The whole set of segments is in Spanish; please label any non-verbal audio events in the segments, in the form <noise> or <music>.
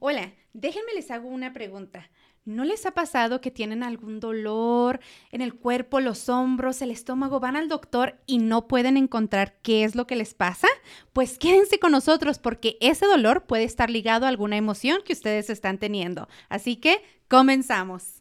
Hola, déjenme les hago una pregunta. ¿No les ha pasado que tienen algún dolor en el cuerpo, los hombros, el estómago? Van al doctor y no pueden encontrar qué es lo que les pasa? Pues quédense con nosotros porque ese dolor puede estar ligado a alguna emoción que ustedes están teniendo. Así que comenzamos.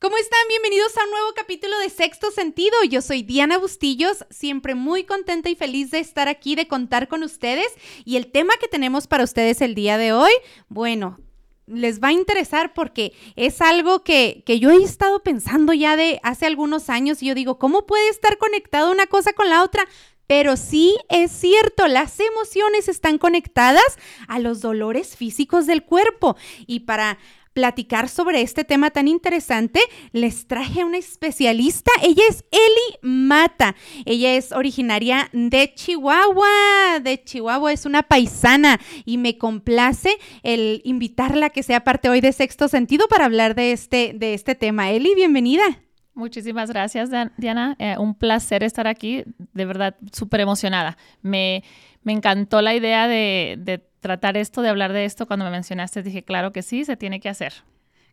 ¿Cómo están? Bienvenidos a un nuevo capítulo de Sexto Sentido. Yo soy Diana Bustillos, siempre muy contenta y feliz de estar aquí, de contar con ustedes. Y el tema que tenemos para ustedes el día de hoy, bueno, les va a interesar porque es algo que, que, yo he estado pensando ya de hace algunos años y yo digo, ¿cómo puede estar conectado una cosa con la otra? Pero sí es cierto, las emociones están conectadas a los dolores físicos del cuerpo. Y para platicar sobre este tema tan interesante, les traje a una especialista. Ella es Eli Mata. Ella es originaria de Chihuahua. De Chihuahua, es una paisana y me complace el invitarla a que sea parte hoy de Sexto Sentido para hablar de este, de este tema. Eli, bienvenida. Muchísimas gracias, Diana. Eh, un placer estar aquí. De verdad, súper emocionada. Me, me encantó la idea de, de tratar esto, de hablar de esto, cuando me mencionaste, dije, claro que sí, se tiene que hacer.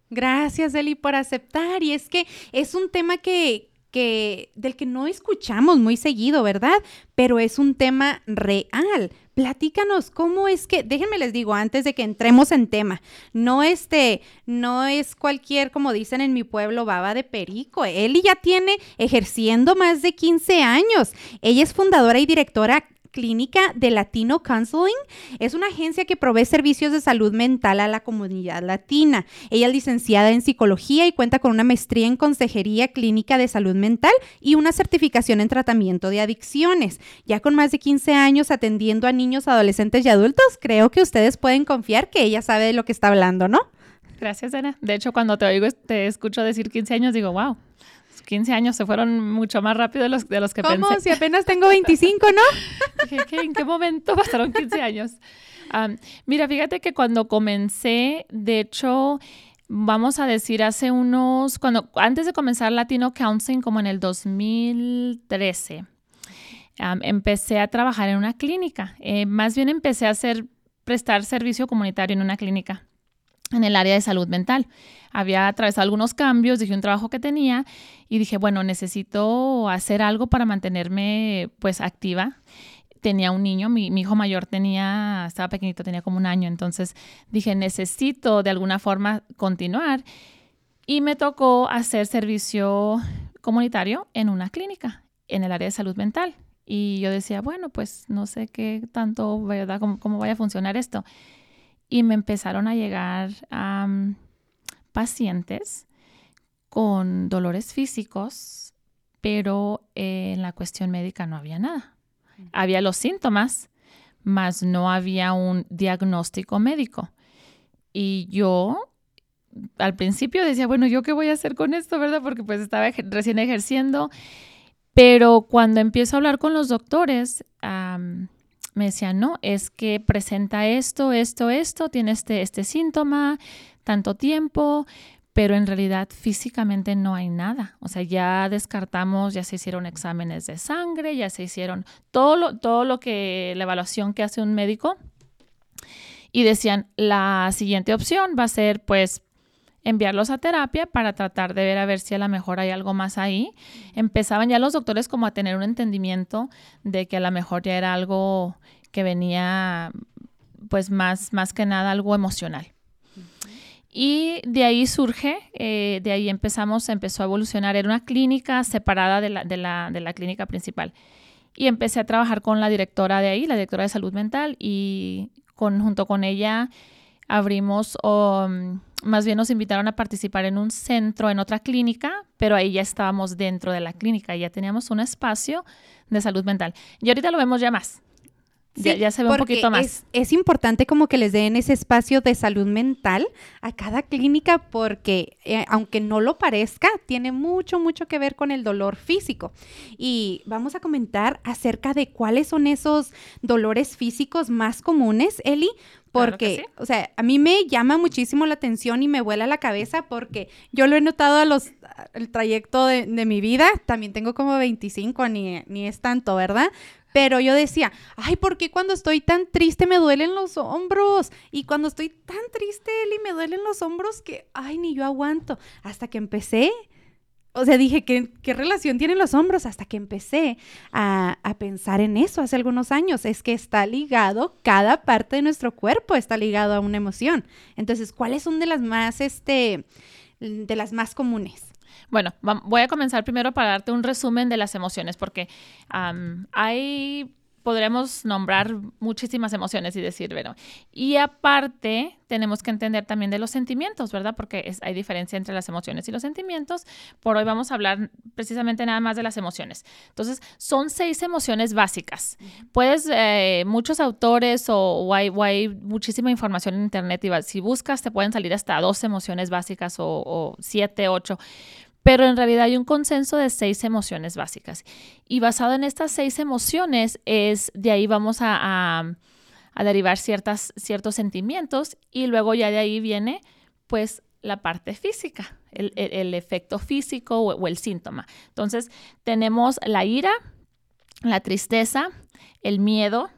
Gracias, Eli, por aceptar. Y es que es un tema que, que, del que no escuchamos muy seguido, ¿verdad? Pero es un tema real. Platícanos, ¿cómo es que, déjenme les digo antes de que entremos en tema, no este, no es cualquier, como dicen en mi pueblo, baba de perico. Eli ya tiene ejerciendo más de 15 años. Ella es fundadora y directora Clínica de Latino Counseling. Es una agencia que provee servicios de salud mental a la comunidad latina. Ella es licenciada en psicología y cuenta con una maestría en consejería clínica de salud mental y una certificación en tratamiento de adicciones. Ya con más de 15 años atendiendo a niños, adolescentes y adultos, creo que ustedes pueden confiar que ella sabe de lo que está hablando, ¿no? Gracias, Ana. De hecho, cuando te oigo, te escucho decir 15 años, digo, wow, 15 años se fueron mucho más rápido de los, de los que pensé. ¿Cómo? Si apenas tengo 25, ¿no? <laughs> ¿En qué momento pasaron 15 años? mira, fíjate que cuando comencé, de hecho, vamos a decir hace unos, cuando antes de comenzar Latino Counseling, como en el 2013, empecé a trabajar en una clínica. Eh, más bien empecé a hacer, prestar servicio comunitario en una clínica en el área de salud mental. Había atravesado algunos cambios, dije un trabajo que tenía y dije, bueno, necesito hacer algo para mantenerme pues activa. Tenía un niño, mi, hijo mayor tenía, estaba pequeñito, tenía como un año, entonces dije, necesito de alguna forma continuar y me tocó hacer servicio comunitario en una clínica en el área de salud mental. Y yo decía, bueno, pues no sé qué tanto, ¿verdad? ¿Cómo, cómo vaya a funcionar esto? y me empezaron a llegar pacientes con dolores físicos, pero en la cuestión médica no había nada. Había los síntomas, mas no había un diagnóstico médico. Y yo al principio decía, bueno, ¿yo qué voy a hacer con esto, verdad? Porque pues estaba recién ejerciendo. Pero cuando empiezo a hablar con los doctores, me decían, no, es que presenta esto, esto, esto, tiene este, este síntoma, tanto tiempo, pero en realidad físicamente no hay nada. O sea, ya descartamos, ya se hicieron exámenes de sangre, ya se hicieron todo lo, todo lo que, la evaluación que hace un médico. Y decían, la siguiente opción va a ser, pues, enviarlos a terapia para tratar de ver a ver si a lo mejor hay algo más ahí. Empezaban ya los doctores como a tener un entendimiento de que a lo mejor ya era algo que venía pues más, más que nada algo emocional. Y de ahí surge, eh, de ahí empezamos, empezó a evolucionar. Era una clínica separada de la, de la, de la clínica principal. Y empecé a trabajar con la directora de ahí, la directora de salud mental, y con, junto con ella abrimos, o mm, más bien nos invitaron a participar en un centro, en otra clínica, pero ahí ya estábamos dentro de la clínica, ya teníamos un espacio de salud mental. Y ahorita lo vemos ya más. Ya, se ve un poquito más. Es, importante como que les den ese espacio de salud mental a cada clínica porque eh, aunque no lo parezca, tiene mucho, mucho que ver con el dolor físico. Y vamos a comentar acerca de cuáles son esos dolores físicos más comunes, Eli, porque, o sea, a mí me llama muchísimo la atención y me vuela la cabeza porque yo lo he notado a los, el trayecto de, de mi vida, también tengo como 25, ni, ni es tanto, ¿verdad? Pero yo decía, ay, ¿por qué cuando estoy tan triste me duelen los hombros? Y cuando estoy tan triste, Eli, me duelen los hombros que, ay, ni yo aguanto. Hasta que empecé o sea, dije, ¿qué, ¿qué, relación tienen los hombros? Hasta que empecé a, a, pensar en eso hace algunos años. Es que está ligado, cada parte de nuestro cuerpo está ligado a una emoción. Entonces, ¿cuáles son de las más, este, de las más comunes? Bueno, voy a comenzar primero para darte un resumen de las emociones, porque hay podremos nombrar muchísimas emociones y decir, bueno, y aparte tenemos que entender también de los sentimientos, ¿verdad? Porque es, hay diferencia entre las emociones y los sentimientos. Por hoy vamos a hablar precisamente nada más de las emociones. Entonces, son seis emociones básicas. Puedes, eh, muchos autores o, o, hay, o, hay, muchísima información en Internet y si buscas te pueden salir hasta dos emociones básicas o, o siete, ocho pero en realidad hay un consenso de seis emociones básicas. Y basado en estas seis emociones, es de ahí vamos a, a, derivar ciertas, ciertos sentimientos y luego ya de ahí viene pues la parte física, el, efecto físico o el síntoma. Entonces tenemos la ira, la tristeza, el miedo,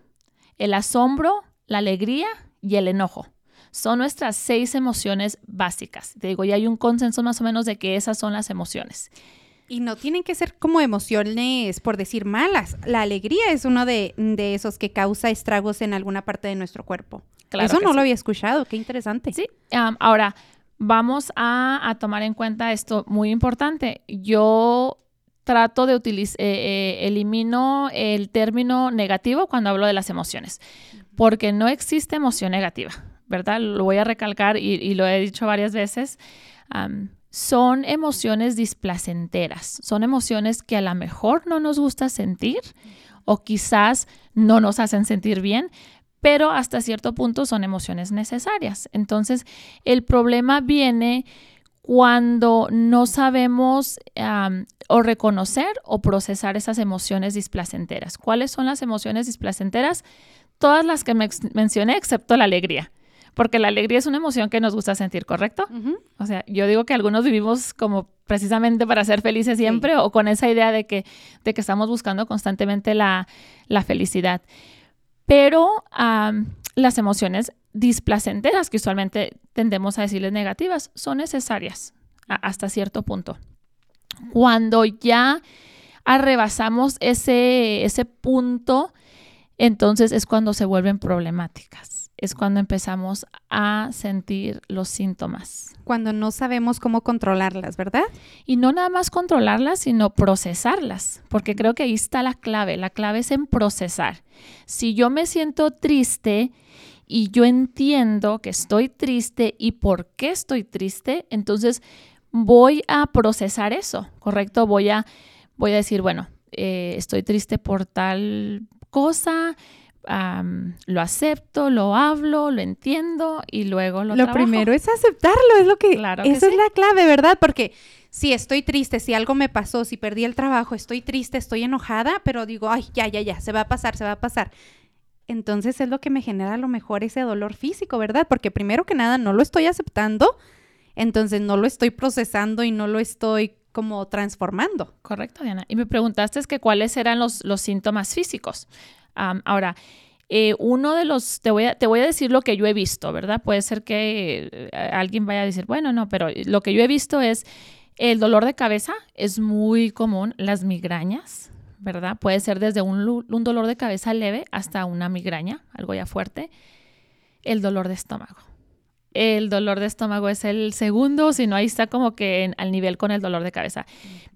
el asombro, la alegría y el enojo. Son nuestras seis emociones básicas. Te digo, ya hay un consenso más o menos de que esas son las emociones. Y no tienen que ser como emociones, por decir malas. La alegría es uno de, de esos que causa estragos en alguna parte de nuestro cuerpo. Claro Eso no sí. lo había escuchado, qué interesante. Sí, um, ahora vamos a, a, tomar en cuenta esto muy importante. Yo trato de utilizar, eh, eh, elimino el término negativo cuando hablo de las emociones, porque no existe emoción negativa. ¿Verdad? Lo voy a recalcar y, lo he dicho varias veces. Son emociones displacenteras, son emociones que a lo mejor no nos gusta sentir o quizás no nos hacen sentir bien, pero hasta cierto punto son emociones necesarias. Entonces, el problema viene cuando no sabemos o reconocer o procesar esas emociones displacenteras. ¿Cuáles son las emociones displacenteras? Todas las que me mencioné, excepto la alegría porque la alegría es una emoción que nos gusta sentir, ¿correcto? Uh -huh. O sea, yo digo que algunos vivimos como precisamente para ser felices siempre sí. o con esa idea de que, de que estamos buscando constantemente la, la felicidad. Pero um, las emociones displacenteras, que usualmente tendemos a decirles negativas, son necesarias a, hasta cierto punto. Cuando ya arrebasamos ese, ese punto, entonces es cuando se vuelven problemáticas es cuando empezamos a sentir los síntomas. Cuando no sabemos cómo controlarlas, ¿verdad? Y no nada más controlarlas, sino procesarlas, porque creo que ahí está la clave. La clave es en procesar. Si yo me siento triste y yo entiendo que estoy triste y por qué estoy triste, entonces voy a procesar eso, ¿correcto? Voy a, voy a decir, bueno, eh, estoy triste por tal cosa, um, lo acepto, lo hablo, lo entiendo y luego lo Lo trabajo. primero es aceptarlo, es lo que... Claro que esa sí. es la clave, ¿verdad? Porque si estoy triste, si algo me pasó, si perdí el trabajo, estoy triste, estoy enojada, pero digo, ay, ya, ya, ya, se va a pasar, se va a pasar. Entonces es lo que me genera a lo mejor ese dolor físico, ¿verdad? Porque primero que nada no lo estoy aceptando, entonces no lo estoy procesando y no lo estoy como transformando. Correcto, Diana. Y me preguntaste es que cuáles eran los, los síntomas físicos. Um, ahora, eh, uno de los, te voy, a, te voy a decir lo que yo he visto, ¿verdad? Puede ser que eh, alguien vaya a decir, bueno, no, pero lo que yo he visto es el dolor de cabeza, es muy común, las migrañas, ¿verdad? Puede ser desde un, un dolor de cabeza leve hasta una migraña, algo ya fuerte. El dolor de estómago. El dolor de estómago es el segundo, si no, ahí está como que en, al nivel con el dolor de cabeza.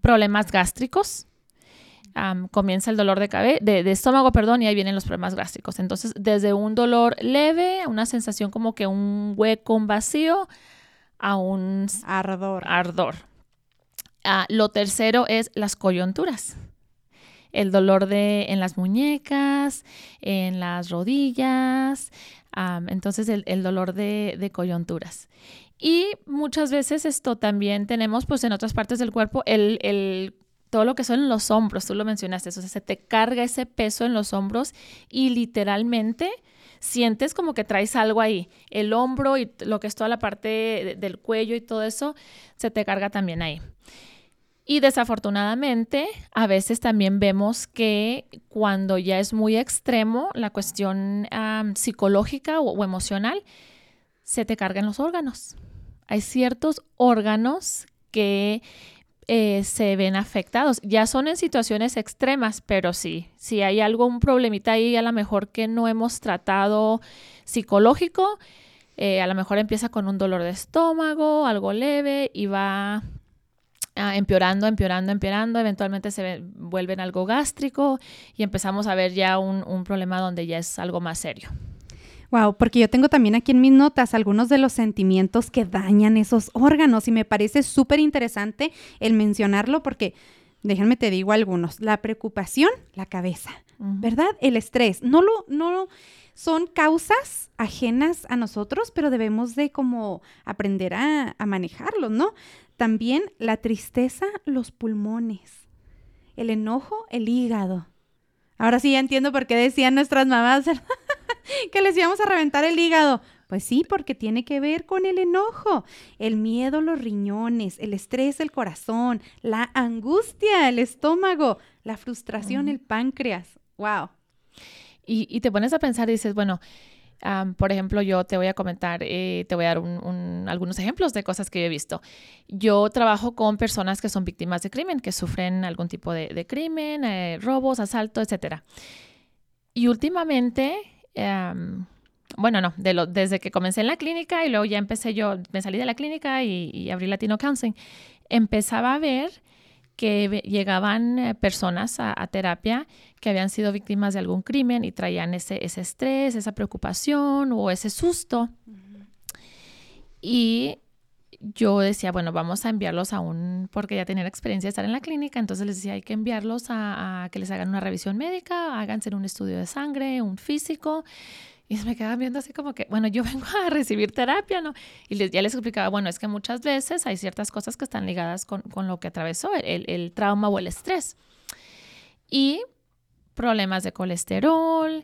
Problemas gástricos, Um, comienza el dolor de, de, de, estómago, perdón, y ahí vienen los problemas gástricos. Entonces, desde un dolor leve, una sensación como que un hueco, un vacío, a un ardor. ardor. Uh, lo tercero es las coyunturas. El dolor de, en las muñecas, en las rodillas, um, entonces el, el dolor de, de coyunturas. Y muchas veces esto también tenemos pues en otras partes del cuerpo el, el todo lo que son los hombros, tú lo mencionaste, o sea, se te carga ese peso en los hombros y literalmente sientes como que traes algo ahí. El hombro y lo que es toda la parte del cuello y todo eso, se te carga también ahí. Y desafortunadamente, a veces también vemos que cuando ya es muy extremo la cuestión psicológica o, emocional, se te cargan los órganos. Hay ciertos órganos que eh, se ven afectados. Ya son en situaciones extremas, pero sí, si hay algo, un problemita ahí, a lo mejor que no hemos tratado psicológico, eh, a lo mejor empieza con un dolor de estómago, algo leve y va Ah, empeorando, empeorando, empeorando, eventualmente se vuelven algo gástrico y empezamos a ver ya un problema donde ya es algo más serio. Wow, porque yo tengo también aquí en mis notas algunos de los sentimientos que dañan esos órganos y me parece súper interesante el mencionarlo porque, déjenme te digo algunos, la preocupación, la cabeza, ¿verdad? El estrés, no lo, no son causas ajenas a nosotros, pero debemos de como aprender a, a manejarlos, ¿no? También la tristeza, los pulmones. El enojo, el hígado. Ahora sí ya entiendo por qué decían nuestras mamás <laughs> que les íbamos a reventar el hígado. Pues sí, porque tiene que ver con el enojo, el miedo, los riñones, el estrés, el corazón, la angustia, el estómago, la frustración, el páncreas. ¡Wow! Y, y, te pones a pensar y dices, bueno, por ejemplo, yo te voy a comentar, eh, te voy a dar algunos ejemplos de cosas que yo he visto. Yo trabajo con personas que son víctimas de crimen, que sufren algún tipo de, crimen, eh, robos, asalto, etc. Y últimamente, bueno, no, desde que comencé en la clínica y luego ya empecé yo, me salí de la clínica y, y abrí Latino Counseling, empezaba a ver que llegaban eh, personas a, terapia que habían sido víctimas de algún crimen y traían ese, ese estrés, esa preocupación o ese susto. Y yo decía, bueno, vamos a enviarlos a un, porque ya tenían experiencia de estar en la clínica, entonces les decía, hay que enviarlos a, que les hagan una revisión médica, háganse un estudio de sangre, un físico, y se me quedaban viendo así como que, bueno, yo <laughs> vengo a recibir terapia, ¿no? Y les, ya les explicaba, bueno, es que muchas veces hay ciertas cosas que están ligadas con, con lo que atravesó, el, el, trauma o el estrés. Y problemas de colesterol,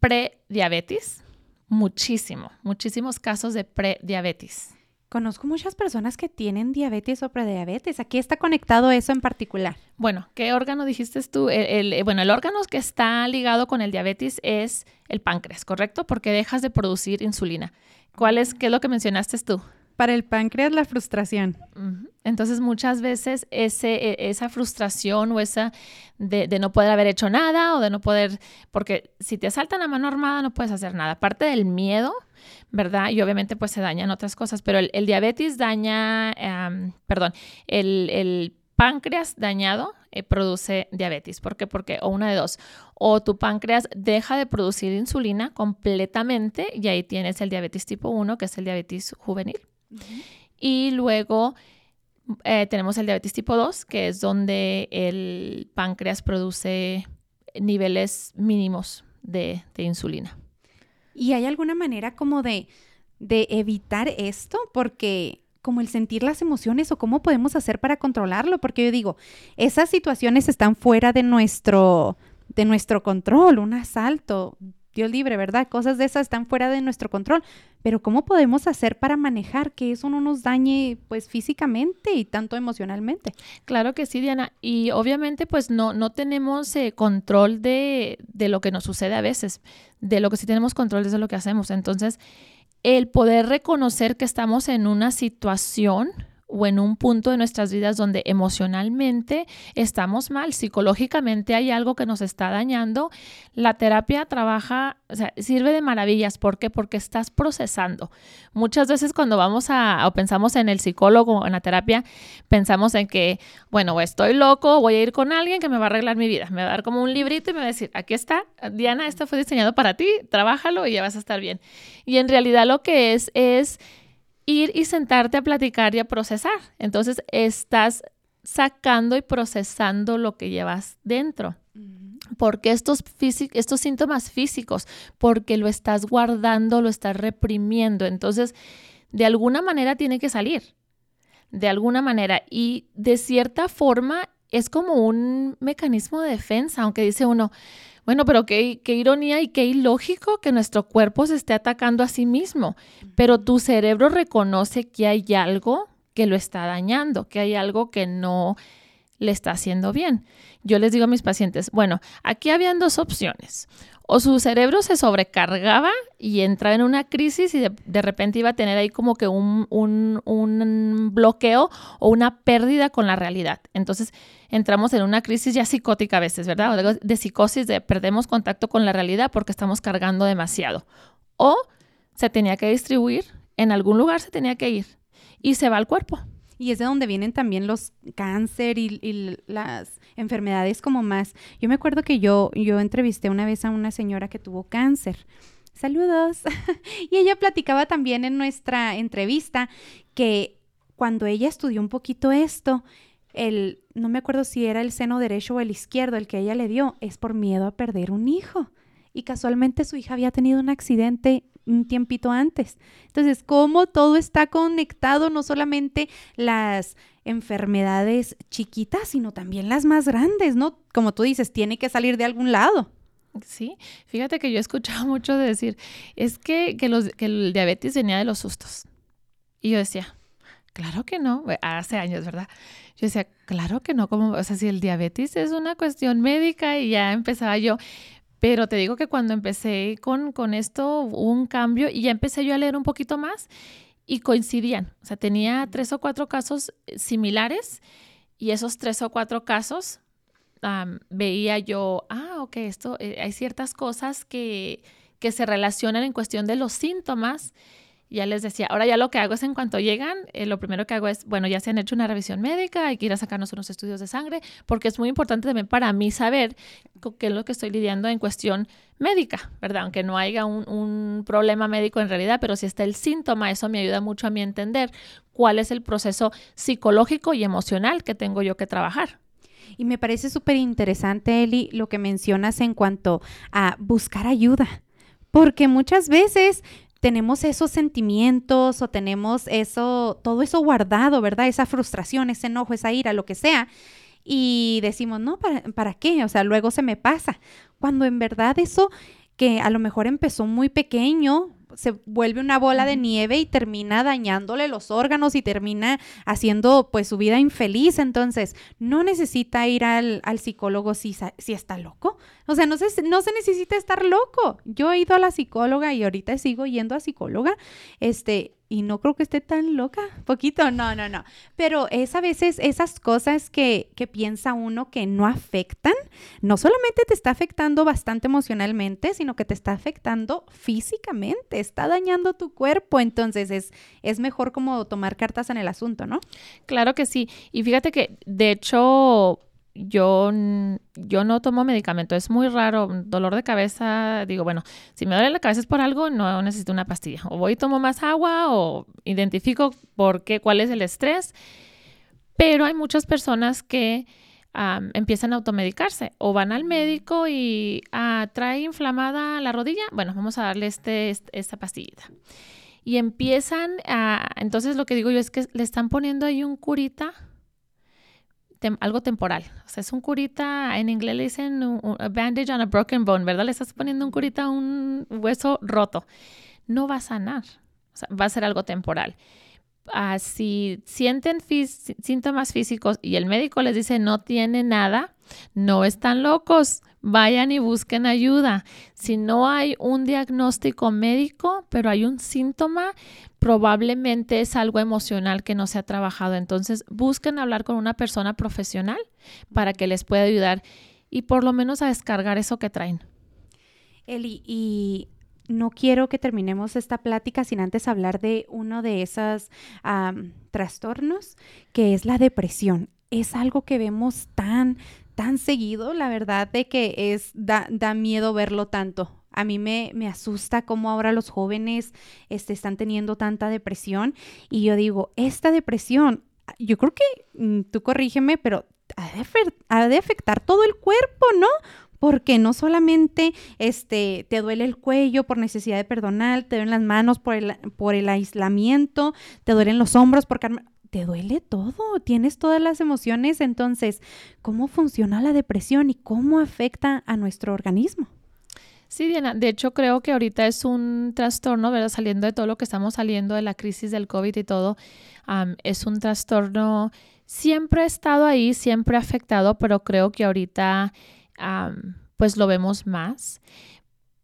prediabetes, muchísimo, muchísimos casos de prediabetes. Conozco muchas personas que tienen diabetes o prediabetes. ¿A qué está conectado eso en particular? Bueno, ¿qué órgano dijiste tú? El, eh, bueno, el órgano que está ligado con el diabetes es el páncreas, ¿correcto? Porque dejas de producir insulina. ¿Cuál es, qué es lo que mencionaste tú? Para el páncreas, la frustración. Entonces, muchas veces ese, e, esa frustración o esa de, de, no poder haber hecho nada o de no poder, porque si te asaltan a mano armada no puedes hacer nada. Aparte del miedo, ¿verdad? Y obviamente pues se dañan otras cosas, pero el, diabetes daña, perdón, el, páncreas dañado eh, produce diabetes. ¿Por qué? Porque, o una de dos, o tu páncreas deja de producir insulina completamente y ahí tienes el diabetes tipo 1, que es el diabetes juvenil. Y luego eh, tenemos el diabetes tipo 2, que es donde el páncreas produce niveles mínimos de insulina. ¿Y hay alguna manera como de, de evitar esto? Porque como el sentir las emociones o cómo podemos hacer para controlarlo, porque yo digo, esas situaciones están fuera de nuestro de nuestro control, un asalto, Libre, ¿verdad? Cosas de esas están fuera de nuestro control, pero ¿cómo podemos hacer para manejar que eso no nos dañe pues físicamente y tanto emocionalmente? Claro que sí, Diana, y obviamente pues no, no tenemos eh, control de, de lo que nos sucede a veces, de lo que sí tenemos control es de lo que hacemos, entonces el poder reconocer que estamos en una situación o en un punto de nuestras vidas donde emocionalmente estamos mal, psicológicamente hay algo que nos está dañando, la terapia trabaja, o sea, sirve de maravillas. ¿Por qué? Porque estás procesando. Muchas veces cuando vamos a o pensamos en el psicólogo o en la terapia, pensamos en que, bueno, estoy loco, voy a ir con alguien que me va a arreglar mi vida. Me va a dar como un librito y me va a decir, aquí está, Diana, esto fue diseñado para ti, trabájalo y ya vas a estar bien. Y en realidad lo que es es ir y sentarte a platicar y a procesar. Entonces estás sacando y procesando lo que llevas dentro. Porque estos, estos síntomas físicos, porque lo estás guardando, lo estás reprimiendo. Entonces, de alguna manera tiene que salir. De alguna manera. Y de cierta forma es como un mecanismo de defensa, aunque dice uno, Bueno, pero qué, qué ironía y qué ilógico que nuestro cuerpo se esté atacando a sí mismo, pero tu cerebro reconoce que hay algo que lo está dañando, que hay algo que no le está haciendo bien. Yo les digo a mis pacientes, bueno, aquí habían dos opciones o su cerebro se sobrecargaba y entraba en una crisis y de, repente iba a tener ahí como que un, un, bloqueo o una pérdida con la realidad. Entonces entramos en una crisis ya psicótica a veces, ¿verdad? O de, psicosis, de perdemos contacto con la realidad porque estamos cargando demasiado. O se tenía que distribuir, en algún lugar se tenía que ir y se va al cuerpo. Y es de donde vienen también los cáncer y, las enfermedades como más. Yo me acuerdo que yo, yo entrevisté una vez a una señora que tuvo cáncer. Saludos. <laughs> y ella platicaba también en nuestra entrevista que cuando ella estudió un poquito esto, el, no me acuerdo si era el seno derecho o el izquierdo el que ella le dio, es por miedo a perder un hijo. Y casualmente su hija había tenido un accidente un tiempito antes. Entonces, cómo todo está conectado, no solamente las enfermedades chiquitas, sino también las más grandes, ¿no? Como tú dices, tiene que salir de algún lado. Sí, fíjate que yo <laughs> he escuchado mucho decir, es que, que, los, que el diabetes venía de los sustos. Y yo decía, claro que no, hace años, ¿verdad? Yo decía, claro que no, como, o sea, si el diabetes es una cuestión médica y ya empezaba yo, pero te digo que cuando empecé con, con esto hubo un cambio y ya empecé yo a leer un poquito más y coincidían. O sea, tenía tres o cuatro casos eh, similares y esos tres o cuatro casos veía yo, ah, ok, esto, eh, hay ciertas cosas que, que se relacionan en cuestión de los síntomas ya les decía, ahora ya lo que hago es en cuanto llegan, eh, lo primero que hago es, bueno, ya se han hecho una revisión médica, hay que ir a sacarnos unos estudios de sangre, porque es muy importante también para mí saber qué es lo que estoy lidiando en cuestión médica, ¿verdad? Aunque no haya un, un problema médico en realidad, pero si está el síntoma, eso me ayuda mucho a mí entender cuál es el proceso psicológico y emocional que tengo yo que trabajar. Y me parece súper interesante, Eli, lo que mencionas en cuanto a buscar ayuda. Porque muchas veces tenemos esos sentimientos o tenemos eso, todo eso guardado, ¿verdad? Esa frustración, ese enojo, esa ira, lo que sea. Y decimos, no, ¿para, ¿para qué? O sea, luego se me pasa. Cuando en verdad eso que a lo mejor empezó muy pequeño, se vuelve una bola de nieve y termina dañándole los órganos y termina haciendo pues su vida infeliz. Entonces, no necesita ir al, psicólogo si, si, está loco. O sea, no se, no se necesita estar loco. Yo he ido a la psicóloga y ahorita sigo yendo a psicóloga. Este, y no creo que esté tan loca, poquito, no, no, no. Pero es a veces esas cosas que, que, piensa uno que no afectan, no solamente te está afectando bastante emocionalmente, sino que te está afectando físicamente, está dañando tu cuerpo, entonces es, es mejor como tomar cartas en el asunto, ¿no? Claro que sí, y fíjate que de hecho yo, yo no tomo medicamento, es muy raro, dolor de cabeza, digo, bueno, si me duele la cabeza es por algo, no necesito una pastilla. O voy y tomo más agua o identifico por qué, cuál es el estrés. Pero hay muchas personas que empiezan a automedicarse o van al médico y ah, trae inflamada la rodilla, bueno, vamos a darle este, esta pastillita. Y empiezan a, entonces lo que digo yo es que le están poniendo ahí un curita algo temporal. O sea, es un curita, en inglés le dicen un, bandage on a broken bone, ¿verdad? Le estás poniendo un curita a un hueso roto. No va a sanar, o sea, va a ser algo temporal. Ah, si sienten síntomas físicos y el médico les dice no tiene nada, no están locos, vayan y busquen ayuda. Si no hay un diagnóstico médico, pero hay un síntoma, probablemente es algo emocional que no se ha trabajado. Entonces, busquen hablar con una persona profesional para que les pueda ayudar y por lo menos a descargar eso que traen. Eli, y no quiero que terminemos esta plática sin antes hablar de uno de esos trastornos, que es la depresión. Es algo que vemos tan, tan seguido, la verdad, de que es, da, da miedo verlo tanto. A mí me, me asusta cómo ahora los jóvenes este, están teniendo tanta depresión y yo digo, esta depresión, yo creo que, mm, tú corrígeme, pero ha de, ha de afectar todo el cuerpo, ¿no? porque no solamente este, te duele el cuello por necesidad de perdonar, te duelen las manos por el, por el aislamiento, te duelen los hombros porque te duele todo, tienes todas las emociones, entonces, ¿cómo funciona la depresión y cómo afecta a nuestro organismo? Sí, Diana, de hecho creo que ahorita es un trastorno, ¿verdad? Saliendo de todo lo que estamos saliendo de la crisis del COVID y todo, es un trastorno, siempre ha estado ahí, siempre ha afectado, pero creo que ahorita pues lo vemos más.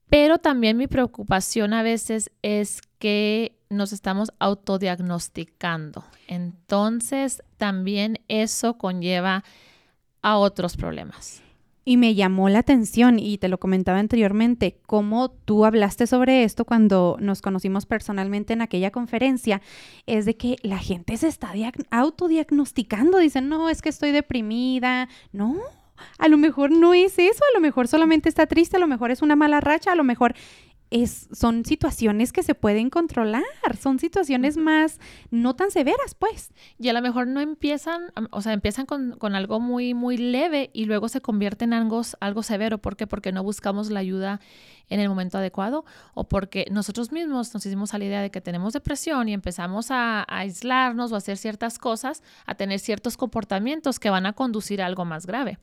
Pero también mi preocupación a veces es que nos estamos autodiagnosticando. Entonces, también eso conlleva a otros problemas. Y me llamó la atención, y te lo comentaba anteriormente, cómo tú hablaste sobre esto cuando nos conocimos personalmente en aquella conferencia, es de que la gente se está autodiagnosticando, dicen, no, es que estoy deprimida, no, a lo mejor no es eso, a lo mejor solamente está triste, a lo mejor es una mala racha, a lo mejor es, son situaciones que se pueden controlar, son situaciones más no tan severas, pues. Y a lo mejor no empiezan, o sea, empiezan con, con algo muy, muy leve y luego se convierte en algo, algo severo. ¿Por qué? Porque no buscamos la ayuda en el momento adecuado o porque nosotros mismos nos hicimos a la idea de que tenemos depresión y empezamos a, a aislarnos o a hacer ciertas cosas, a tener ciertos comportamientos que van a conducir a algo más grave.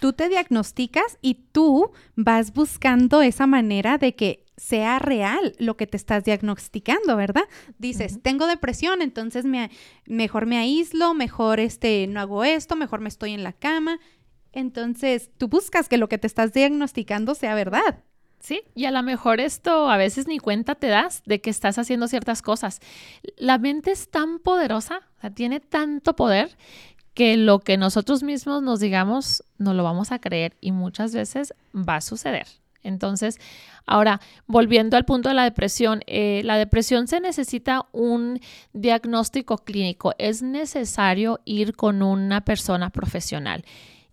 Tú te diagnosticas y tú vas buscando esa manera de que sea real lo que te estás diagnosticando, ¿verdad? Dices, tengo depresión, entonces me, mejor me aíslo, mejor este, no hago esto, mejor me estoy en la cama. Entonces, tú buscas que lo que te estás diagnosticando sea verdad. Sí, y a lo mejor esto a veces ni cuenta te das de que estás haciendo ciertas cosas. La mente es tan poderosa, o sea, tiene tanto poder que lo que nosotros mismos nos digamos no lo vamos a creer y muchas veces va a suceder. Entonces, ahora, volviendo al punto de la depresión, eh, la depresión se necesita un diagnóstico clínico. Es necesario ir con una persona profesional.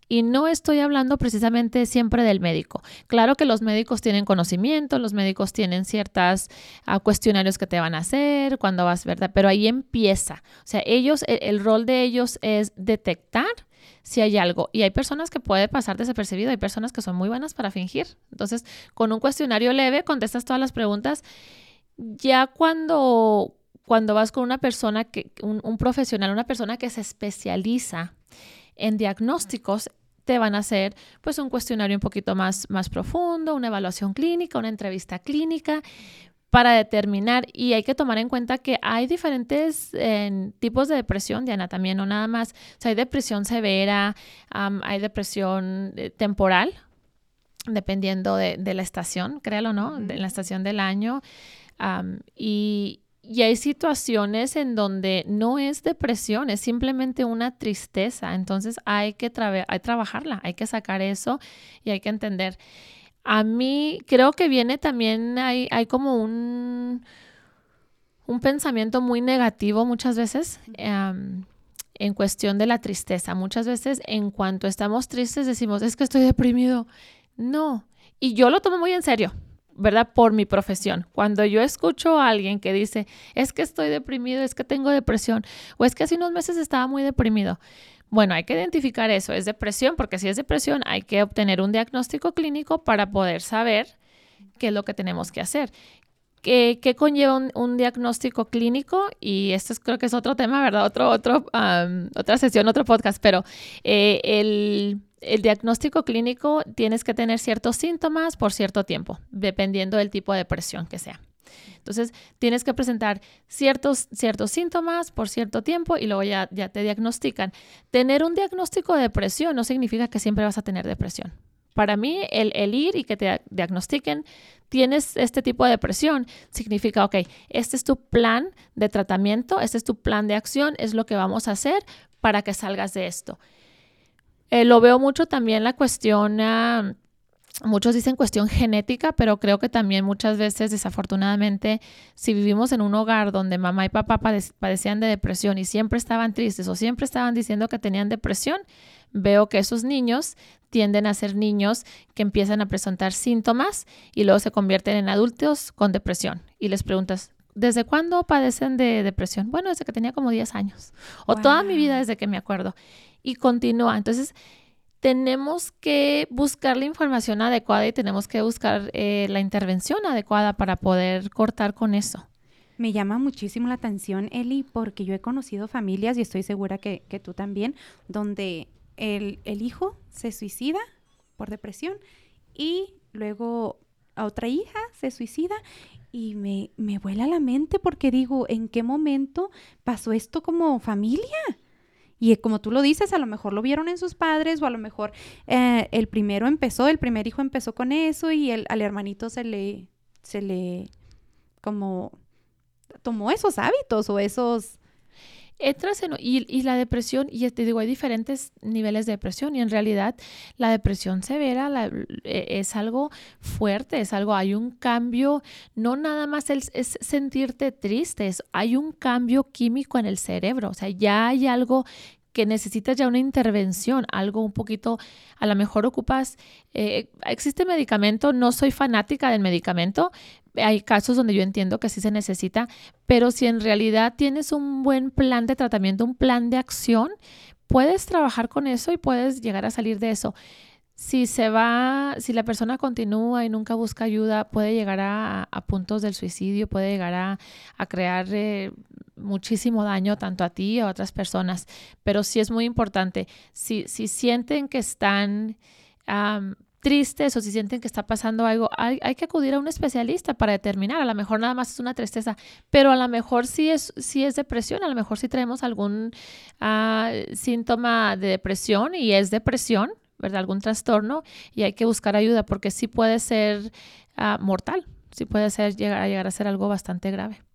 Y no estoy hablando precisamente siempre del médico. Claro que los médicos tienen conocimiento, los médicos tienen ciertas ah, cuestionarios que te van a hacer cuando vas, ¿verdad? Pero ahí empieza. O sea, ellos, el, el rol de ellos es detectar si hay algo. Y hay personas que puede pasar desapercibido, hay personas que son muy buenas para fingir. Entonces, con un cuestionario leve contestas todas las preguntas. Ya cuando, cuando vas con una persona, que, un, profesional, una persona que se especializa en diagnósticos, te van a hacer pues un cuestionario un poquito más, más profundo, una evaluación clínica, una entrevista clínica, para determinar y hay que tomar en cuenta que hay diferentes tipos de depresión, Diana, también, no nada más, o sea, hay depresión severa, hay depresión eh, temporal, dependiendo de, la estación, créalo no, de la estación del año, y, y hay situaciones en donde no es depresión, es simplemente una tristeza. Entonces hay que, hay trabajarla, hay que sacar eso y hay que entender. A mí creo que viene también, hay, hay como un, un pensamiento muy negativo muchas veces em, en cuestión de la tristeza. Muchas veces en cuanto estamos tristes decimos, es que estoy deprimido. No, y yo lo tomo muy en serio. ¿verdad? Por mi profesión. Cuando yo escucho a alguien que dice, es que estoy deprimido, es que tengo depresión, o es que hace unos meses estaba muy deprimido, bueno, hay que identificar eso, es depresión, porque si es depresión hay que obtener un diagnóstico clínico para poder saber qué es lo que tenemos que hacer. ¿Qué, conlleva un, diagnóstico clínico? Y esto creo que es otro tema, ¿verdad? Otro, otro, otra sesión, otro podcast, pero eh, el, el diagnóstico clínico tienes que tener ciertos síntomas por cierto tiempo, dependiendo del tipo de depresión que sea. Entonces, tienes que presentar ciertos, ciertos síntomas por cierto tiempo y luego ya, ya te diagnostican. Tener un diagnóstico de depresión no significa que siempre vas a tener depresión. Para mí, el, el, ir y que te diagnostiquen, tienes este tipo de depresión, significa, ok, este es tu plan de tratamiento, este es tu plan de acción, es lo que vamos a hacer para que salgas de esto. Eh, lo veo mucho también la cuestión... Ah, Muchos dicen cuestión genética, pero creo que también muchas veces, desafortunadamente, si vivimos en un hogar donde mamá y papá padecían de depresión y siempre estaban tristes o siempre estaban diciendo que tenían depresión, veo que esos niños tienden a ser niños que empiezan a presentar síntomas y luego se convierten en adultos con depresión. Y les preguntas, ¿desde cuándo padecen de depresión? Bueno, desde que tenía como 10 años o toda mi vida desde que me acuerdo. Y continúa. Entonces, tenemos que buscar la información adecuada y tenemos que buscar eh, la intervención adecuada para poder cortar con eso. Me llama muchísimo la atención, Eli, porque yo he conocido familias, y estoy segura que, que tú también, donde el, el hijo se suicida por depresión y luego a otra hija se suicida y me, me vuela la mente porque digo, ¿en qué momento pasó esto como familia? Y como tú lo dices, a lo mejor lo vieron en sus padres o a lo mejor eh, el primero empezó, el primer hijo empezó con eso y el, al hermanito se le, se le, como, tomó esos hábitos o esos entras en, y, y, la depresión, y te digo, hay diferentes niveles de depresión y en realidad la depresión severa e, es algo fuerte, es algo, hay un cambio, no nada más es, es sentirte triste, es, hay un cambio químico en el cerebro, o sea, ya hay algo que necesitas ya una intervención, algo un poquito, a lo mejor ocupas, eh, existe medicamento, no soy fanática del medicamento, hay casos donde yo entiendo que sí se necesita, pero si en realidad tienes un buen plan de tratamiento, un plan de acción, puedes trabajar con eso y puedes llegar a salir de eso. Si se va, si la persona continúa y nunca busca ayuda, puede llegar a, puntos del suicidio, puede llegar a, crear eh, muchísimo daño tanto a ti y a otras personas. Pero sí es muy importante, si, si sienten que están tristes o si sienten que está pasando algo, hay, que acudir a un especialista para determinar. A lo mejor nada más es una tristeza, pero a lo mejor sí es, sí es depresión, a lo mejor sí traemos algún ah, síntoma de depresión y es depresión, ¿verdad? Algún trastorno y hay que buscar ayuda porque sí puede ser ah, mortal, sí puede ser llegar, llegar a ser algo bastante grave.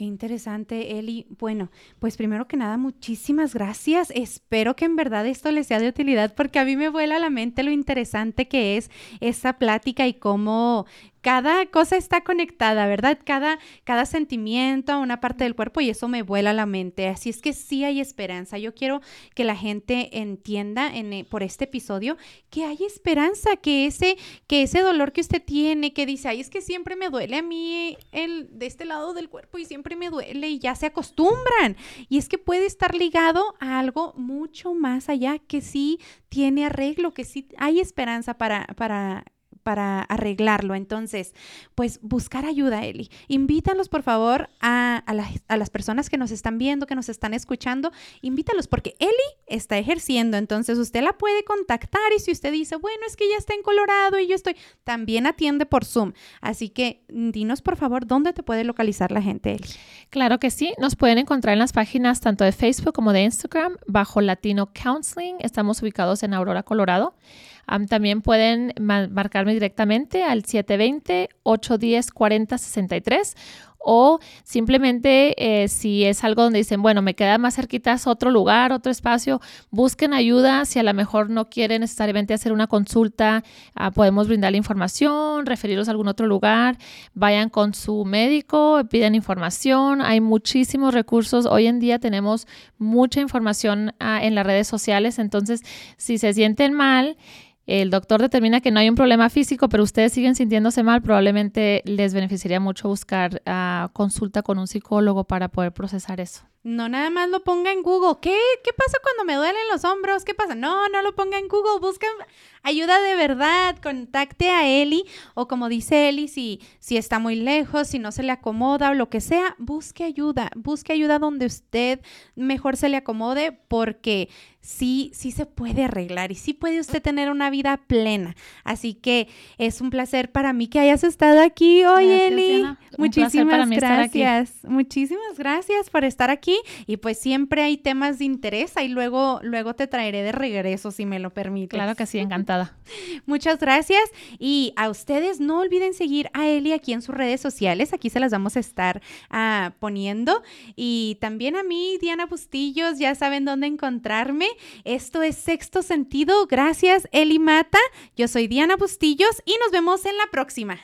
Qué interesante, Eli. Bueno, pues primero que nada, muchísimas gracias. Espero que en verdad esto les sea de utilidad porque a mí me vuela a la mente lo interesante que es esta plática y cómo cada cosa está conectada, ¿verdad? Cada, cada sentimiento a una parte del cuerpo y eso me vuela la mente. Así es que sí hay esperanza. Yo quiero que la gente entienda en, eh, por este episodio que hay esperanza, que ese, que ese dolor que usted tiene, que dice, ay, es que siempre me duele a mí el, de este lado del cuerpo y siempre me duele y ya se acostumbran. Y es que puede estar ligado a algo mucho más allá que sí tiene arreglo, que sí hay esperanza para, para para arreglarlo. Entonces, pues buscar ayuda, Eli. Invítalos, por favor, a, las personas que nos están viendo, que nos están escuchando. Invítalos porque Eli está ejerciendo. Entonces, usted la puede contactar y si usted dice, bueno, es que ya está en Colorado y yo estoy, también atiende por Zoom. Así que dinos, por favor, dónde te puede localizar la gente, Eli. Claro que sí. Nos pueden encontrar en las páginas tanto de Facebook como de Instagram bajo Latino Counseling. Estamos ubicados en Aurora, Colorado también pueden marcarme directamente al 720-810-4063 o simplemente eh, si es algo donde dicen, bueno, me queda más cerquitas otro lugar, otro espacio, busquen ayuda. Si a lo mejor no quieren necesariamente hacer una consulta, ah, podemos brindar la información, referirlos a algún otro lugar, vayan con su médico, piden información. Hay muchísimos recursos. Hoy en día tenemos mucha información ah, en las redes sociales, entonces si se sienten mal, el doctor determina que no hay un problema físico, pero ustedes siguen sintiéndose mal, probablemente les beneficiaría mucho buscar ah, consulta con un psicólogo para poder procesar eso. No nada más lo ponga en Google. ¿Qué, ¿Qué pasa cuando me duelen los hombros? ¿Qué pasa? No, no lo ponga en Google. Busca ayuda de verdad. Contacte a Eli o como dice Eli, si, si está muy lejos, si no se le acomoda o lo que sea, busque ayuda. Busque ayuda donde usted mejor se le acomode porque sí, sí se puede arreglar y sí puede usted tener una vida plena. Así que es un placer para mí que hayas estado aquí hoy, Eli. Muchísimas gracias. Muchísimas gracias por estar aquí y pues siempre hay temas de interés y luego, luego te traeré de regreso si me lo permites. Claro que sí, encantada. <laughs> Muchas gracias y a ustedes no olviden seguir a Eli aquí en sus redes sociales. Aquí se las vamos a estar ah, poniendo y también a mí, Diana Bustillos, ya saben dónde encontrarme. Esto es Sexto Sentido. Gracias, Eli Mata. Yo soy Diana Bustillos y nos vemos en la próxima.